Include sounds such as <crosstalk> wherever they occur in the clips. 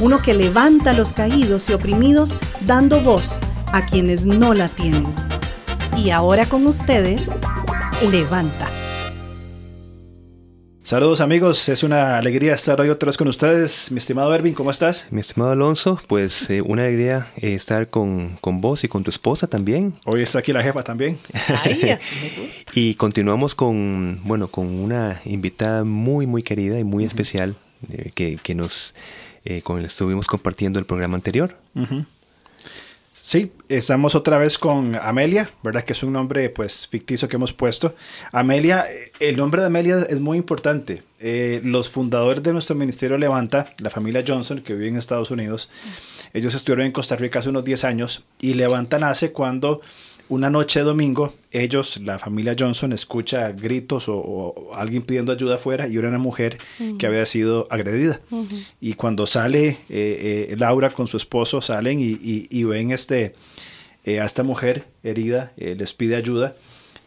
uno que levanta a los caídos y oprimidos dando voz a quienes no la tienen. Y ahora con ustedes, Levanta. Saludos amigos, es una alegría estar hoy otra vez con ustedes. Mi estimado Ervin, ¿cómo estás? Mi estimado Alonso, pues eh, una alegría eh, estar con, con, vos y con tu esposa también. Hoy está aquí la jefa también. Ay, <laughs> y continuamos con, bueno, con una invitada muy, muy querida y muy especial eh, que, que, nos, con la que estuvimos compartiendo el programa anterior. Sí, estamos otra vez con Amelia, ¿verdad? Que es un nombre pues ficticio que hemos puesto. Amelia, el nombre de Amelia es muy importante. Eh, los fundadores de nuestro ministerio Levanta, la familia Johnson, que vive en Estados Unidos, ellos estuvieron en Costa Rica hace unos 10 años y Levanta nace cuando una noche de domingo, ellos, la familia Johnson, escucha gritos o, alguien pidiendo ayuda afuera y era una mujer que había sido agredida. Y cuando sale eh, eh, Laura con su esposo, salen y, ven este, eh, a esta mujer herida, les pide ayuda.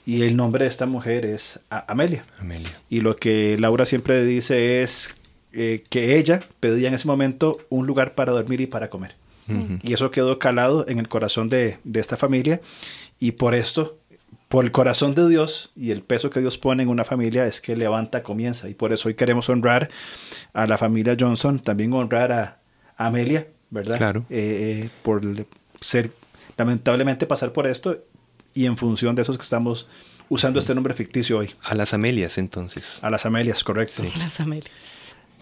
Y el nombre de esta mujer es Amelia. Amelia. Y lo que Laura siempre dice es que ella pedía en ese momento un lugar para dormir y para comer. Y eso quedó calado en el corazón de, de esta familia y por esto, por el corazón de Dios y el peso que Dios pone en una familia es que levanta, comienza. Y por eso hoy queremos honrar a la familia Johnson, también honrar a, Amelia, ¿verdad? Claro. Eh, eh, por ser, lamentablemente pasar por esto y en función de esos que estamos usando este nombre ficticio hoy. A las Amelias, entonces. A las Amelias, correcto. A las Amelias.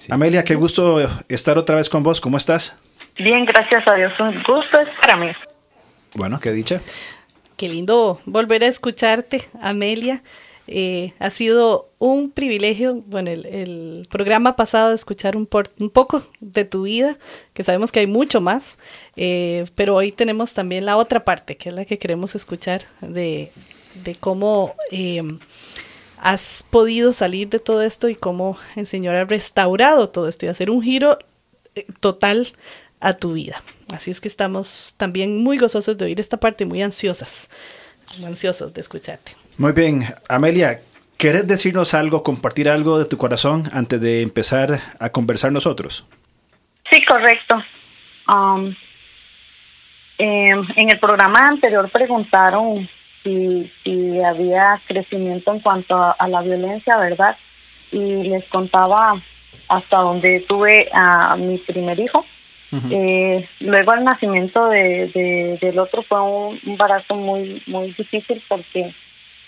Amelia, qué gusto estar otra vez con vos. ¿Cómo estás? Bien, gracias a Dios. Un gusto es para mí. Bueno, qué dicha. Qué lindo volver a escucharte, Amelia. Eh, ha sido un privilegio, bueno, el, programa pasado de escuchar un, un, poco de tu vida, que sabemos que hay mucho más, eh, pero hoy tenemos también la otra parte, que es la que queremos escuchar, de, cómo eh, has podido salir de todo esto y cómo el Señor ha restaurado todo esto y hacer un giro total a tu vida. Así es que estamos también muy gozosos de oír esta parte, muy ansiosas, ansiosos de escucharte. Muy bien, Amelia, ¿quieres decirnos algo, compartir algo de tu corazón antes de empezar a conversar nosotros? Sí, correcto. Um, em, en el programa anterior preguntaron si, había crecimiento en cuanto a, la violencia, ¿verdad? Y les contaba hasta donde tuve a mi primer hijo eh, luego el nacimiento de, del otro fue un embarazo muy muy difícil porque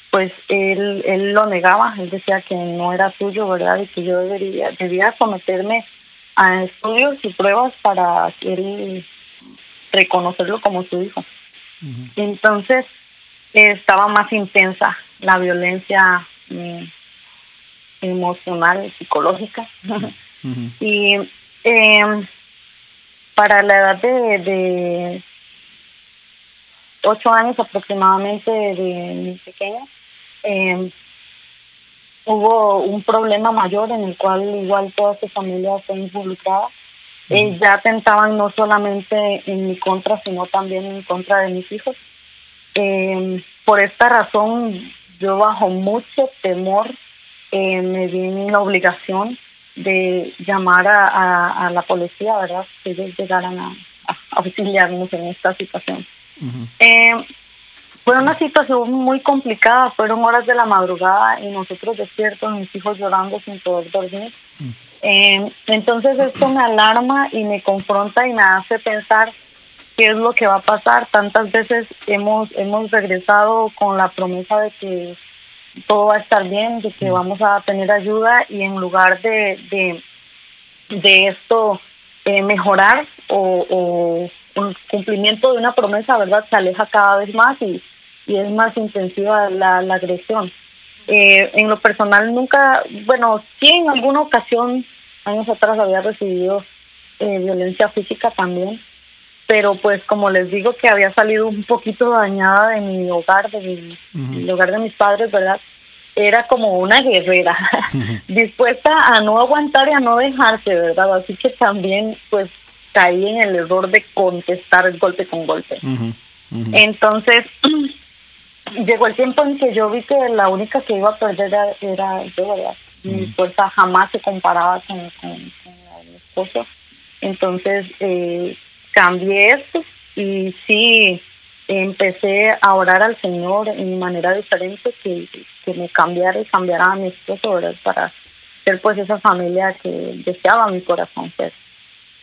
pues él, él lo negaba, él decía que no era suyo, ¿verdad? Y que yo debería, debía someterme a estudios y pruebas para él reconocerlo como su hijo. Entonces estaba más intensa la violencia mm, emocional, psicológica. <laughs> y eh, para la edad de, de 8 años aproximadamente de mi pequeña, eh, hubo un problema mayor en el cual igual toda su familia fue involucrada. Eh, ya atentaban no solamente en mi contra, sino también en contra de mis hijos. Eh, por esta razón, yo bajo mucho temor me vi en la obligación de llamar a, a, la policía, ¿verdad? Que ellos llegaran a, auxiliarnos en esta situación. eh, fue una situación muy complicada, fueron horas de la madrugada y nosotros despiertos, mis hijos llorando sin poder dormir. eh, entonces esto me alarma y me confronta y me hace pensar qué es lo que va a pasar. Tantas veces hemos, hemos regresado con la promesa de que todo va a estar bien, de que vamos a tener ayuda y en lugar de, de, esto eh, mejorar o, o un cumplimiento de una promesa, ¿verdad? Se aleja cada vez más y, y es más intensiva la, la agresión. Eh, en lo personal nunca, bueno, sí en alguna ocasión, años atrás había recibido eh, violencia física también, pero pues como les digo que había salido un poquito dañada de mi hogar, de mi, hogar de mis padres, ¿verdad? Era como una guerrera, <laughs> dispuesta a no aguantar y a no dejarse, ¿verdad? Así que también pues caí en el error de contestar golpe con golpe. Entonces, <clears throat> llegó el tiempo en que yo vi que la única que iba a perder era, yo, ¿verdad? Mi fuerza jamás se comparaba con, con, mi esposo. Entonces, eh, cambié esto y sí empecé a orar al Señor en manera diferente que, que me cambiara y cambiara a mi esposo ¿verdad? para ser pues esa familia que deseaba mi corazón ser.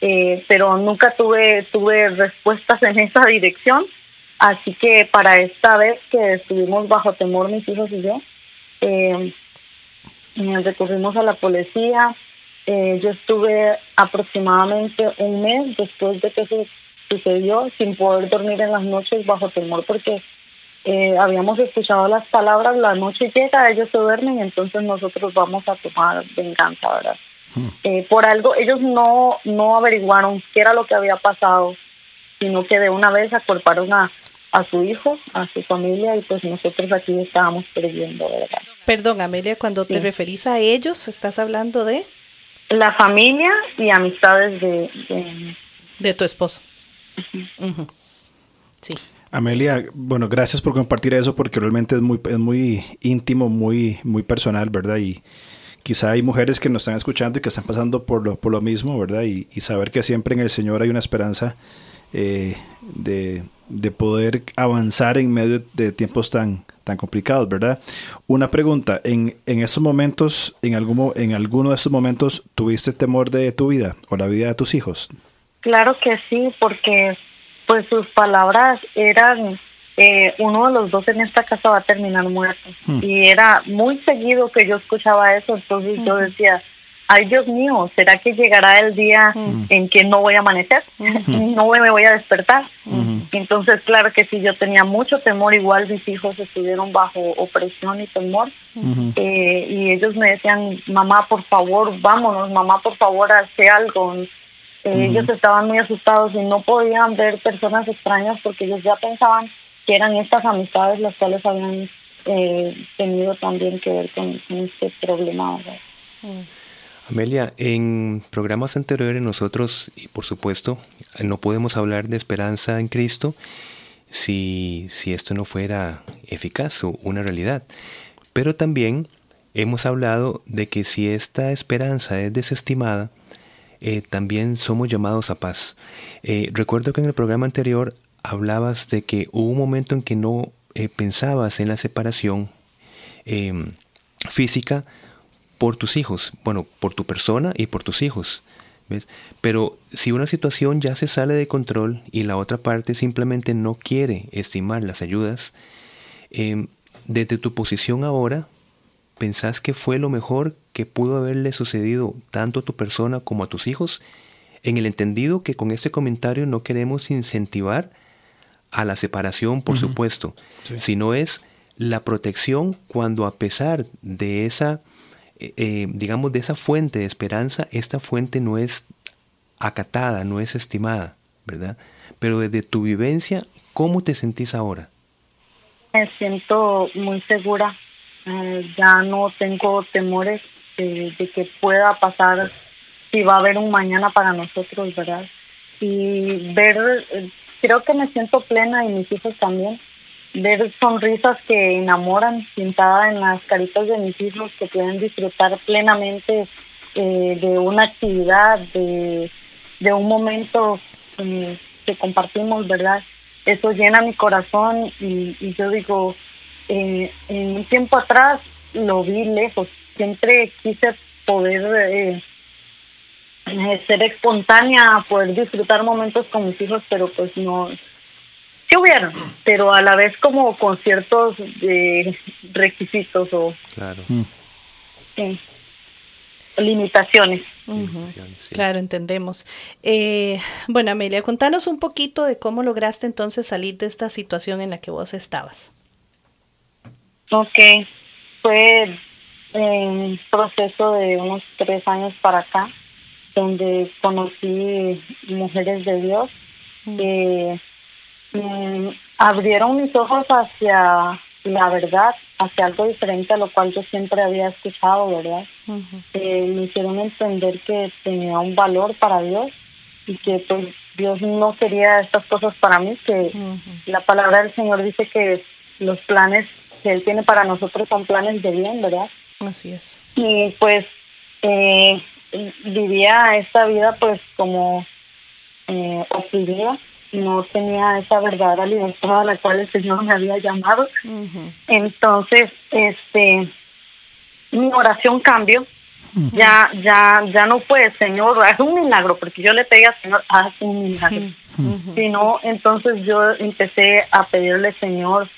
Eh, pero nunca tuve tuve respuestas <laughs> en esa dirección así que para esta vez que estuvimos bajo temor mis hijos y yo eh, recurrimos a la policía eh, yo estuve aproximadamente un mes después de que se sucedió sin poder dormir en las noches bajo temor porque eh, habíamos escuchado las palabras, la noche llega, ellos se duermen, entonces nosotros vamos a tomar venganza, ¿verdad? Hmm. Eh, por algo, ellos no, no averiguaron qué era lo que había pasado, sino que de una vez acorparon a, a su hijo, a su familia, y pues nosotros aquí estábamos perdiendo, ¿verdad? Perdón, Amelia, cuando te referís a ellos, ¿estás hablando de...? La familia y amistades de... De, tu esposo. Sí. Amelia, bueno, gracias por compartir eso porque realmente es muy, es muy íntimo, muy, muy personal, ¿verdad? Y quizá hay mujeres que nos están escuchando y que están pasando por lo, por lo mismo, ¿verdad? Y, y saber que siempre en el Señor hay una esperanza eh, de, de, poder avanzar en medio de tiempos tan, tan complicados, ¿verdad? Una pregunta, ¿en, en estos momentos, en, algún, en alguno de estos momentos, tuviste temor de tu vida o la vida de tus hijos? Claro que sí, porque pues sus palabras eran, eh, uno de los dos en esta casa va a terminar muerto. Hmm. Y era muy seguido que yo escuchaba eso, entonces yo decía, ay Dios mío, ¿será que llegará el día en que no voy a amanecer? <laughs> no me voy a despertar. Entonces, claro que sí, yo tenía mucho temor, igual mis hijos estuvieron bajo opresión y temor. Eh, y ellos me decían, mamá, por favor, vámonos, mamá, por favor, hace algo. Eh, ellos estaban muy asustados y no podían ver personas extrañas porque ellos ya pensaban que eran estas amistades las cuales habían eh, tenido también que ver con, este problema. Amelia, en programas anteriores nosotros, y por supuesto, no podemos hablar de esperanza en Cristo si, si esto no fuera eficaz o una realidad. Pero también hemos hablado de que si esta esperanza es desestimada, eh, también somos llamados a paz. Eh, recuerdo que en el programa anterior hablabas de que hubo un momento en que no eh, pensabas en la separación em, física, por tus hijos, bueno, por tu persona y por tus hijos. ¿ves? Pero si una situación ya se sale de control y la otra parte simplemente no quiere estimar las ayudas, em, desde tu posición ahora, ¿pensás que fue lo mejor que pudo haberle sucedido tanto a tu persona como a tus hijos? En el entendido que con este comentario no queremos incentivar a la separación, por supuesto, sino es la protección cuando a pesar de esa eh, eh, digamos, de esa fuente de esperanza, esta fuente no es acatada, no es estimada, ¿verdad? Pero desde tu vivencia, ¿cómo te sentís ahora? Me siento muy segura, eh, ya no tengo temores de, que pueda pasar, si va a haber un mañana para nosotros, ¿verdad? Y ver, creo que me siento plena y mis hijos también, ver sonrisas que enamoran pintadas en las caritas de mis hijos que pueden disfrutar plenamente eh, de una actividad, de, de un momento eh, que compartimos, ¿verdad? Eso llena mi corazón y, y yo digo, eh, en un tiempo atrás lo vi lejos, siempre quise poder ser espontánea, poder disfrutar momentos con mis hijos, pero pues no, sí hubieron, pero a la vez como con ciertos eh, requisitos o claro. Mm. limitaciones. Claro, entendemos. Eh, bueno, Amelia, contanos un poquito de cómo lograste entonces salir de esta situación en la que vos estabas. Ok, fue un proceso de unos tres años para acá, donde conocí mujeres de Dios eh, mm, abrieron mis ojos hacia la verdad, hacia algo diferente a lo cual yo siempre había escuchado, ¿verdad? Eh, me hicieron entender que tenía un valor para Dios y que pues Dios no quería estas cosas para mí, que la palabra del Señor dice que los planes que Él tiene para nosotros son planes de bien, ¿verdad? Así es. Y pues eh, vivía esta vida pues como eh, oprimida, no tenía esa verdadera libertad a la cual el Señor me había llamado. Entonces, este, mi oración cambió. Ya, ya, ya no puede, Señor, haz un milagro, porque yo le pedí al Señor, haz un milagro. Sino, entonces yo empecé a pedirle, Señor,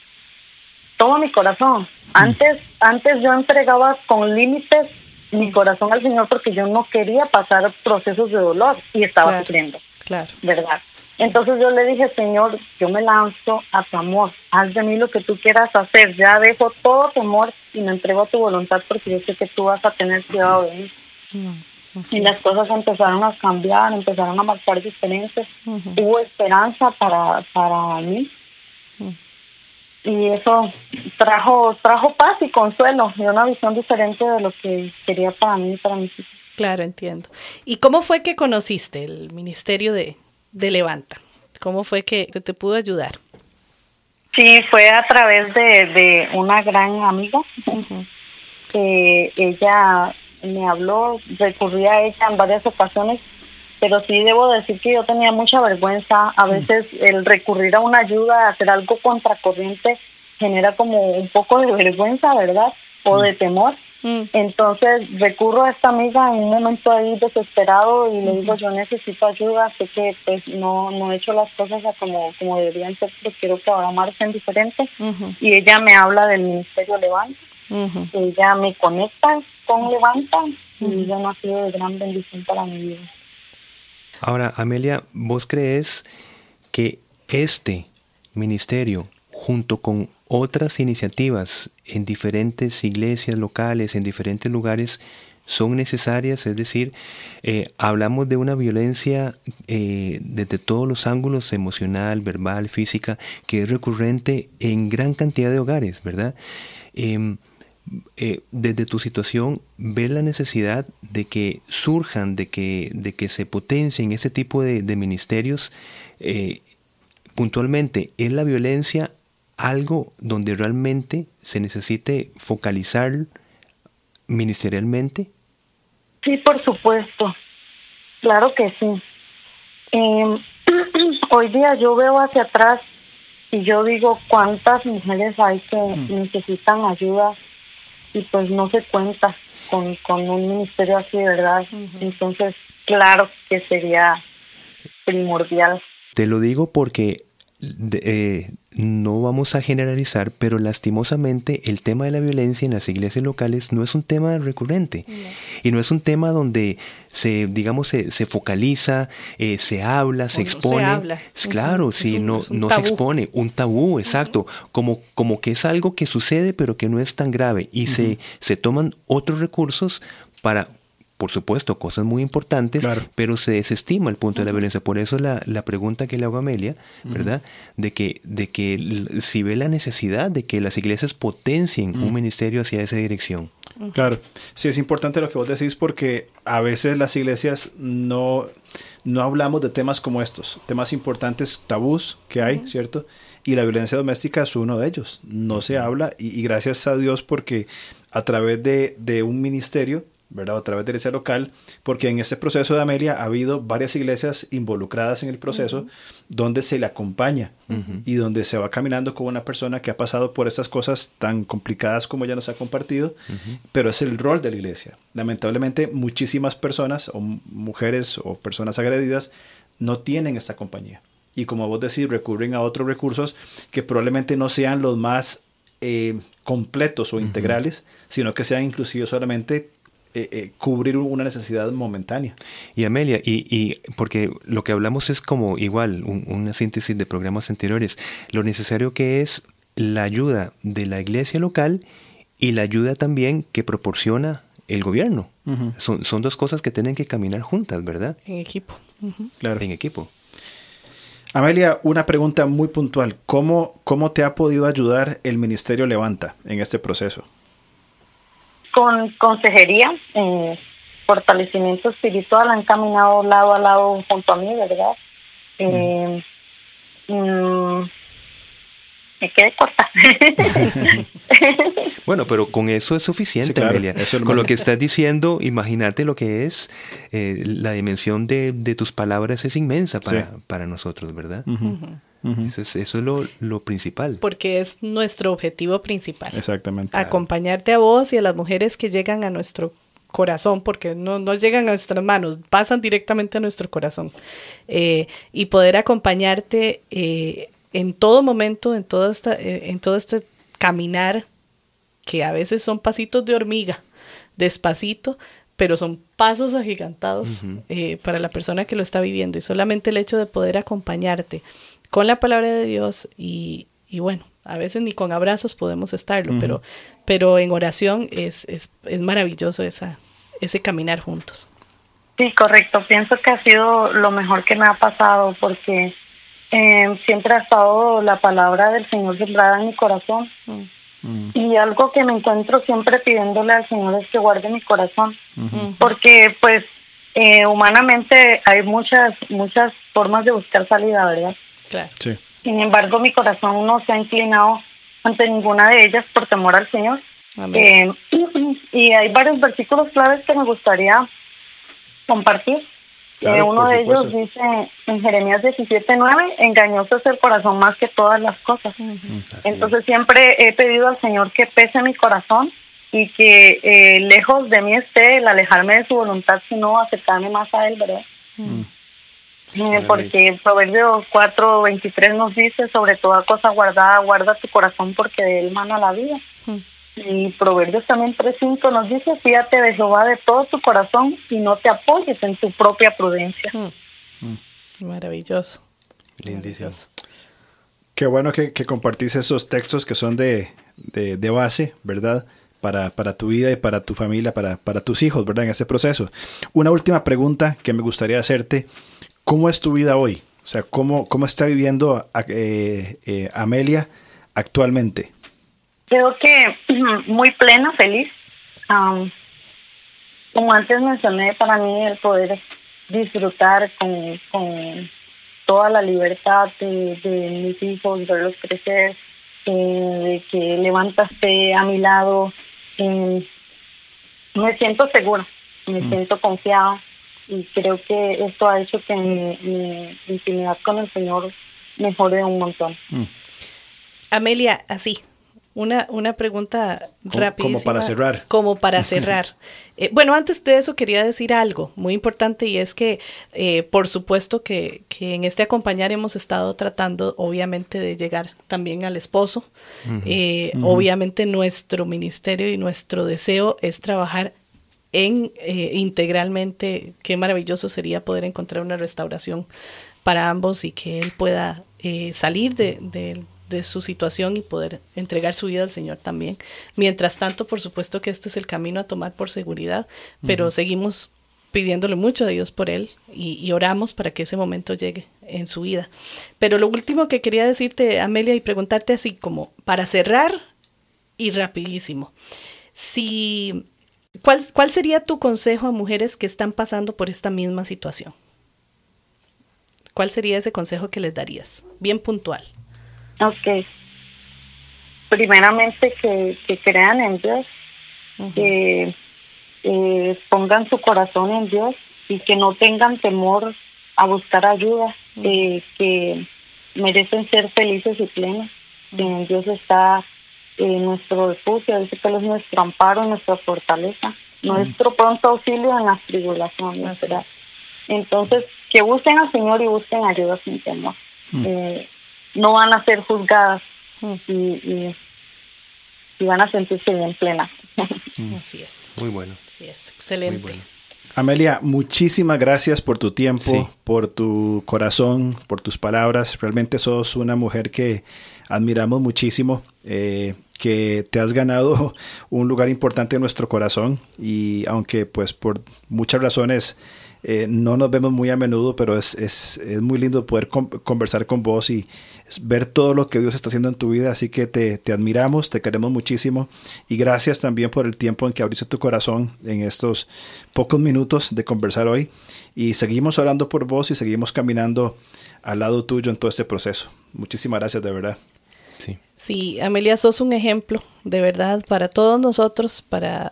toma mi corazón. Antes, antes yo entregaba con límites mi corazón al Señor porque yo no quería pasar procesos de dolor y estaba sufriendo. Claro. ¿Verdad? Entonces yo le dije, Señor, yo me lanzo a tu amor, haz de mí lo que tú quieras hacer, ya dejo todo temor y me entrego a tu voluntad porque yo sé que tú vas a tener cuidado de mí. y las cosas empezaron a cambiar, empezaron a marcar diferentes, hubo esperanza para, para mí. Y eso trajo trajo paz y consuelo y una visión diferente de lo que quería para mí y para mis hijos. Claro, entiendo. ¿Y cómo fue que conociste el ministerio de, de Levanta? ¿Cómo fue que te pudo ayudar? Sí, fue a través de, de una gran amiga. que ella me habló, recurrí a ella en varias ocasiones pero sí debo decir que yo tenía mucha vergüenza. A veces el recurrir a una ayuda, a hacer algo contracorriente, genera como un poco de vergüenza, ¿verdad? O de temor. Mm. Entonces recurro a esta amiga en un momento ahí desesperado y le digo, yo necesito ayuda, sé que pues no, no he hecho las cosas como, como deberían ser, pero quiero que ahora marchen diferente. Y ella me habla del Ministerio Levanta. Ella me conecta con Levanta y ya no ha sido de gran bendición para mi vida. Ahora, Amelia, ¿vos crees que este ministerio, junto con otras iniciativas en diferentes iglesias locales, en diferentes lugares, son necesarias? Es decir, eh, hablamos de una violencia eh, desde todos los ángulos, emocional, verbal, física, que es recurrente en gran cantidad de hogares, ¿verdad? Em, eh, desde tu situación, ¿ves la necesidad de que surjan, de que, de que se potencien ese tipo de, ministerios? Eh, puntualmente, ¿es la violencia algo donde realmente se necesite focalizar ministerialmente? Sí, por supuesto. Claro que sí. Em, <clears throat> hoy día yo veo hacia atrás y yo digo cuántas mujeres hay que mm. necesitan ayuda y pues no se cuenta con, con un ministerio así, ¿verdad? Entonces, claro que sería primordial. Te lo digo porque eh, no vamos a generalizar, pero lastimosamente el tema de la violencia en las iglesias locales no es un tema recurrente. Y no es un tema donde se, digamos, se, se focaliza, eh, se habla, se expone. Claro, si no, no se expone, un tabú, exacto, como, como que es algo que sucede pero que no es tan grave. Y se, se toman otros recursos para por supuesto, cosas muy importantes, pero se desestima el punto de la violencia. Por eso la, la pregunta que le hago a Amelia, ¿verdad? De que, de que si ve la necesidad de que las iglesias potencien un ministerio hacia esa dirección. Claro, sí es importante lo que vos decís porque a veces las iglesias no, no hablamos de temas como estos, temas importantes, tabús que hay, ¿cierto? Y la violencia doméstica es uno de ellos. No se habla y, y gracias a Dios porque a través de, de un ministerio ¿verdad? A través de iglesia local, porque en este proceso de Amelia ha habido varias iglesias involucradas en el proceso donde se le acompaña y donde se va caminando con una persona que ha pasado por estas cosas tan complicadas como ya nos ha compartido, pero es el rol de la iglesia. Lamentablemente muchísimas personas o mujeres o personas agredidas no tienen esta compañía. Y como vos decís, recurren a otros recursos que probablemente no sean los más eh, completos o integrales, sino que sean inclusive solamente eh, eh, cubrir una necesidad momentánea. Y Amelia, y, y, porque lo que hablamos es como igual, una síntesis de programas anteriores, lo necesario que es la ayuda de la iglesia local y la ayuda también que proporciona el gobierno. son, son, dos cosas que tienen que caminar juntas, ¿verdad? En equipo. Claro. En equipo. Amelia, una pregunta muy puntual. ¿Cómo, ¿Cómo te ha podido ayudar el Ministerio Levanta en este proceso? Con consejería, eh, fortalecimiento espiritual, han caminado lado a lado junto a mí, ¿verdad? Eh, mm, me quedé corta. <laughs> bueno, pero con eso es suficiente, Amelia. con lo que estás diciendo, imagínate lo que es eh, la dimensión de, tus palabras es inmensa para, para nosotros, ¿verdad? Eso es, eso es lo, lo, principal. Porque es nuestro objetivo principal. Exactamente. Acompañarte a vos y a las mujeres que llegan a nuestro corazón, porque no, no llegan a nuestras manos, pasan directamente a nuestro corazón. Eh, y poder acompañarte eh, en todo momento, en todo, esta, eh, en todo este caminar, que a veces son pasitos de hormiga, despacito, pero son pasos agigantados para la persona que lo está viviendo. Y solamente el hecho de poder acompañarte con la palabra de Dios y, y bueno, a veces ni con abrazos podemos estarlo, pero, pero en oración es, es, es maravilloso esa, ese caminar juntos. Sí, correcto. Pienso que ha sido lo mejor que me ha pasado porque eh, siempre ha estado la palabra del Señor sembrada en mi corazón. Mm. Y algo que me encuentro siempre pidiéndole al Señor es que guarde mi corazón. Porque pues eh, humanamente hay muchas, muchas formas de buscar salida, ¿verdad? Claro. Sin embargo, mi corazón no se ha inclinado ante ninguna de ellas por temor al Señor. Eh, <clears throat> y hay varios versículos claves que me gustaría compartir. Eh, uno de ellos dice en Jeremías 17:9, engañoso es el corazón más que todas las cosas. Entonces siempre he pedido al Señor que pese mi corazón y que eh, lejos de mí esté el alejarme de su voluntad, sino acercarme más a Él, ¿verdad? Porque Proverbios 4:23 nos dice, sobre toda cosa guardada, guarda tu corazón porque de él mana la vida. Y Proverbios también 3.5 nos dice, fíjate de Jehová de todo tu corazón y no te apoyes en tu propia prudencia. Mm. Maravilloso. Lindísimo. Qué bueno que, que compartís esos textos que son de, de, base, ¿verdad? Para, para, tu vida y para tu familia, para, para tus hijos, ¿verdad? En ese proceso. Una última pregunta que me gustaría hacerte. ¿Cómo es tu vida hoy? O sea, ¿cómo, cómo está viviendo eh, eh, Amelia actualmente? Creo que <clears throat> muy plena, feliz. como antes mencioné, para mí el poder disfrutar con, con toda la libertad de, mis hijos, verlos crecer, eh, de que levantaste a mi lado. Eh, me siento segura, me mm. siento confiada y creo que esto ha hecho que mi, intimidad con el Señor mejore un montón. Mm. Amelia, así, una, una pregunta rápida. Como para cerrar. Como para <laughs> cerrar. Eh, bueno, antes de eso quería decir algo muy importante y es que, eh, por supuesto que, que, en este acompañar hemos estado tratando, obviamente, de llegar también al esposo. Eh, obviamente nuestro ministerio y nuestro deseo es trabajar en integralmente. Qué maravilloso sería poder encontrar una restauración para ambos y que él pueda salir de, de de su situación y poder entregar su vida al Señor también. Mientras tanto, por supuesto que este es el camino a tomar por seguridad, pero seguimos pidiéndole mucho a Dios por él y, oramos para que ese momento llegue en su vida. Pero lo último que quería decirte, Amelia, y preguntarte así como para cerrar y rapidísimo, si, ¿cuál, ¿cuál sería tu consejo a mujeres que están pasando por esta misma situación? ¿Cuál sería ese consejo que les darías? Bien puntual. Ok. Primeramente que, que crean en Dios, que eh, pongan su corazón en Dios y que no tengan temor a buscar ayuda, eh, que merecen ser felices y plenos. En Dios está eh, nuestro refugio, dice que Él es nuestro amparo, nuestra fortaleza, nuestro pronto auxilio en las tribulaciones. Entonces, que busquen al Señor y busquen ayuda sin temor no van a ser juzgadas y, van a sentirse bien plenas. Mm. <laughs> Así es. Muy bueno. Así es, excelente. Amelia, muchísimas gracias por tu tiempo, por tu corazón, por tus palabras. Realmente sos una mujer que admiramos muchísimo, eh, que te has ganado <laughs> un lugar importante en nuestro corazón y aunque pues por muchas razones Eh, no nos vemos muy a menudo, pero es, es, es muy lindo poder conversar con vos y ver todo lo que Dios está haciendo en tu vida. Así que te, te, admiramos, te queremos muchísimo y gracias también por el tiempo en que abriste tu corazón en estos pocos minutos de conversar hoy. Y seguimos orando por vos y seguimos caminando al lado tuyo en todo este proceso. Muchísimas gracias, de verdad. Sí. Amelia, sos un ejemplo, de verdad, para todos nosotros, para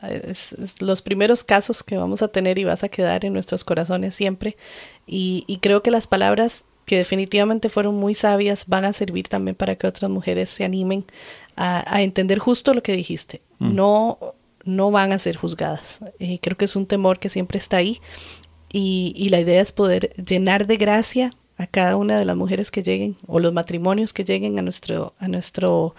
los primeros casos que vamos a tener y vas a quedar en nuestros corazones siempre. Y, y creo que las palabras que definitivamente fueron muy sabias van a servir también para que otras mujeres se animen a, a entender justo lo que dijiste. Mm. No, no van a ser juzgadas. Eh, creo que es un temor que siempre está ahí. Y, y la idea es poder llenar de gracia a cada una de las mujeres que lleguen o los matrimonios que lleguen a nuestro, a nuestro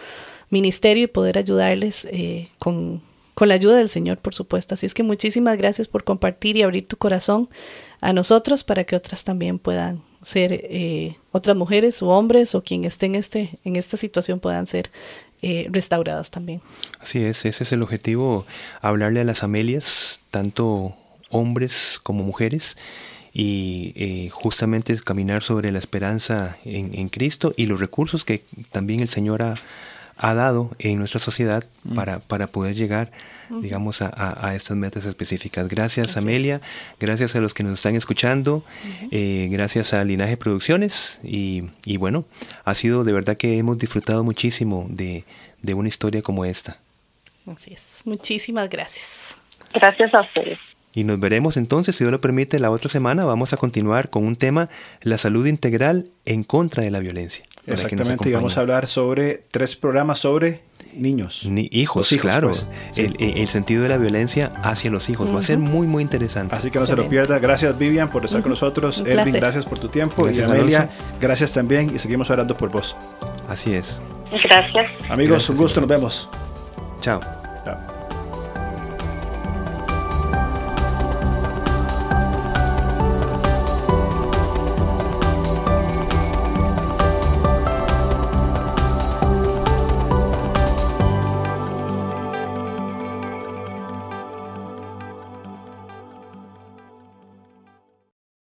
ministerio y poder ayudarles eh, con, con la ayuda del Señor, por supuesto. Así es que muchísimas gracias por compartir y abrir tu corazón a nosotros para que otras también puedan ser eh, otras mujeres o hombres o quien esté en, este, en esta situación puedan ser eh, restauradas también. Así es, ese es el objetivo, hablarle a las Amelias, tanto hombres como mujeres, y eh, justamente es caminar sobre la esperanza en, Cristo y los recursos que también el Señor ha, dado en nuestra sociedad mm. para, para poder llegar, digamos, a, estas metas específicas. Gracias, Amelia, gracias a los que nos están escuchando, eh, gracias a Linaje Producciones y, y, bueno, ha sido de verdad que hemos disfrutado muchísimo de, de una historia como esta. Así es, muchísimas gracias. Gracias a ustedes. Y nos veremos entonces, si Dios lo permite, la otra semana vamos a continuar con un tema, la salud integral en contra de la violencia. Exactamente, y vamos a hablar sobre tres programas sobre niños. Ni hijos, claro. Pues, el, sentido de la violencia hacia los hijos. Va a ser muy, muy interesante. Así que no se lo pierda. Gracias, Vivian, por estar con nosotros. Elvin, gracias por tu tiempo. y Amelia, gracias también. Y seguimos orando por vos. Así es. Gracias. Amigos, un gusto. Nos vemos. Chao.